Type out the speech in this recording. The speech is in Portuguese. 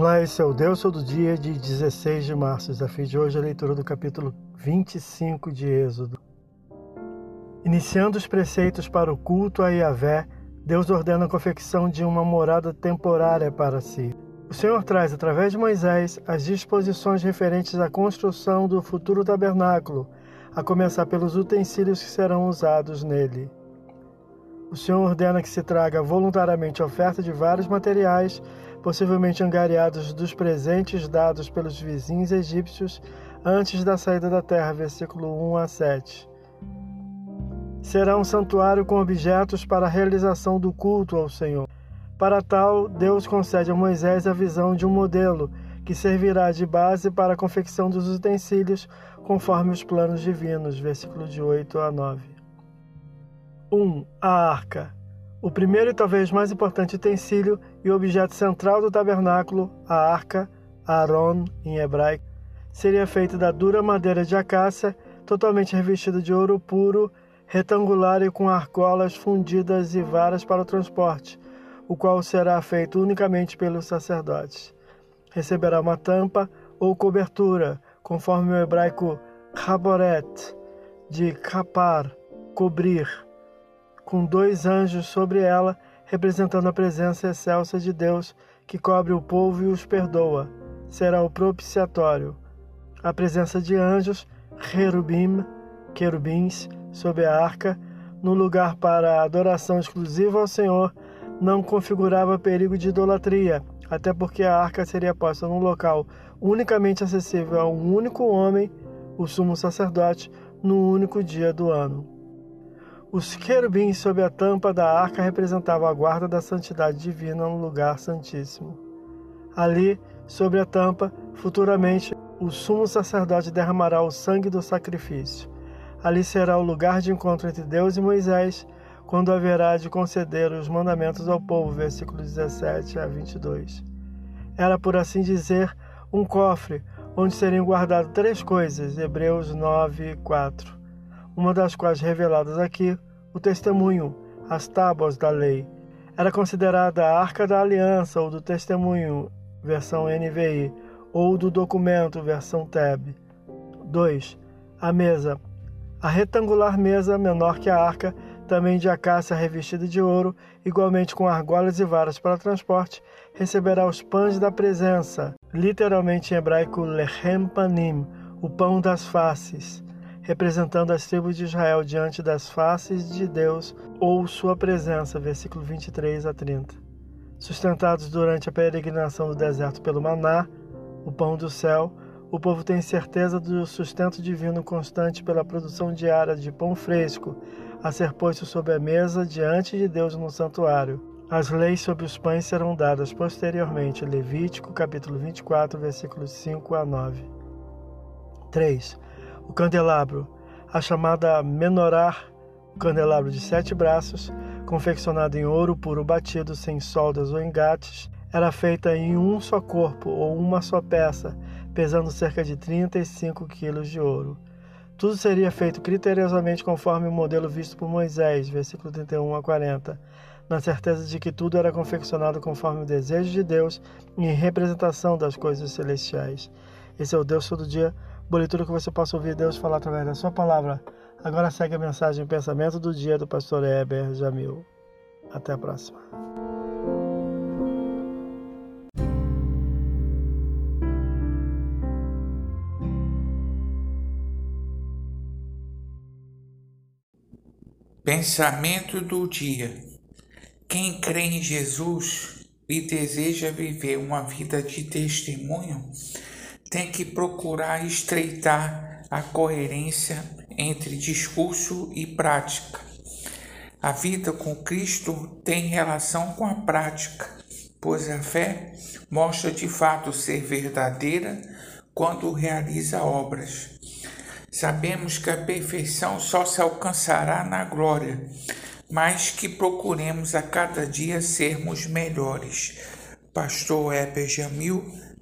Olá, esse é o Deus Todo Dia de 16 de março. Desafio de hoje é a leitura do capítulo 25 de Êxodo. Iniciando os preceitos para o culto a Yahvé, Deus ordena a confecção de uma morada temporária para si. O Senhor traz, através de Moisés, as disposições referentes à construção do futuro tabernáculo, a começar pelos utensílios que serão usados nele. O Senhor ordena que se traga voluntariamente oferta de vários materiais possivelmente angariados dos presentes dados pelos vizinhos egípcios antes da saída da terra, versículo 1 a 7. Será um santuário com objetos para a realização do culto ao Senhor. Para tal, Deus concede a Moisés a visão de um modelo que servirá de base para a confecção dos utensílios, conforme os planos divinos, versículo de 8 a 9. 1. Um, a arca. O primeiro e talvez mais importante utensílio e objeto central do tabernáculo, a arca, Aaron em hebraico, seria feito da dura madeira de acácia, totalmente revestida de ouro puro, retangular e com argolas fundidas e varas para o transporte, o qual será feito unicamente pelos sacerdotes. Receberá uma tampa ou cobertura, conforme o hebraico raboret, de capar, cobrir com dois anjos sobre ela, representando a presença excelsa de Deus que cobre o povo e os perdoa. Será o propiciatório. A presença de anjos, Herubim, querubins, sob a arca, no lugar para a adoração exclusiva ao Senhor, não configurava perigo de idolatria, até porque a arca seria posta num local unicamente acessível a um único homem, o sumo sacerdote, no único dia do ano. Os querubins sob a tampa da arca representavam a guarda da santidade divina no lugar santíssimo. Ali, sobre a tampa, futuramente, o sumo sacerdote derramará o sangue do sacrifício. Ali será o lugar de encontro entre Deus e Moisés, quando haverá de conceder os mandamentos ao povo. Versículos 17 a 22. Era, por assim dizer, um cofre onde seriam guardadas três coisas. Hebreus 9, 4 uma das quais reveladas aqui, o testemunho, as tábuas da lei. Era considerada a Arca da Aliança ou do Testemunho, versão NVI, ou do documento, versão TEB. 2. A mesa. A retangular mesa, menor que a arca, também de acácia revestida de ouro, igualmente com argolas e varas para transporte, receberá os pães da presença, literalmente em hebraico lechem panim, o pão das faces representando as tribos de Israel diante das faces de Deus ou sua presença, versículo 23 a 30. Sustentados durante a peregrinação do deserto pelo maná, o pão do céu, o povo tem certeza do sustento divino constante pela produção diária de pão fresco, a ser posto sobre a mesa diante de Deus no santuário. As leis sobre os pães serão dadas posteriormente. Levítico, capítulo 24, versículos 5 a 9. 3 o candelabro, a chamada menorá, o candelabro de sete braços, confeccionado em ouro puro batido, sem soldas ou engates, era feita em um só corpo ou uma só peça, pesando cerca de 35 quilos de ouro. Tudo seria feito criteriosamente conforme o modelo visto por Moisés, versículo 31 a 40, na certeza de que tudo era confeccionado conforme o desejo de Deus em representação das coisas celestiais. Esse é o Deus todo dia Boa leitura que você possa ouvir Deus falar através da sua palavra. Agora segue a mensagem pensamento do dia do pastor Heber Jamil. Até a próxima. Pensamento do dia. Quem crê em Jesus e deseja viver uma vida de testemunho, tem que procurar estreitar a coerência entre discurso e prática. A vida com Cristo tem relação com a prática, pois a fé mostra de fato ser verdadeira quando realiza obras. Sabemos que a perfeição só se alcançará na glória, mas que procuremos a cada dia sermos melhores. Pastor Heber Jamil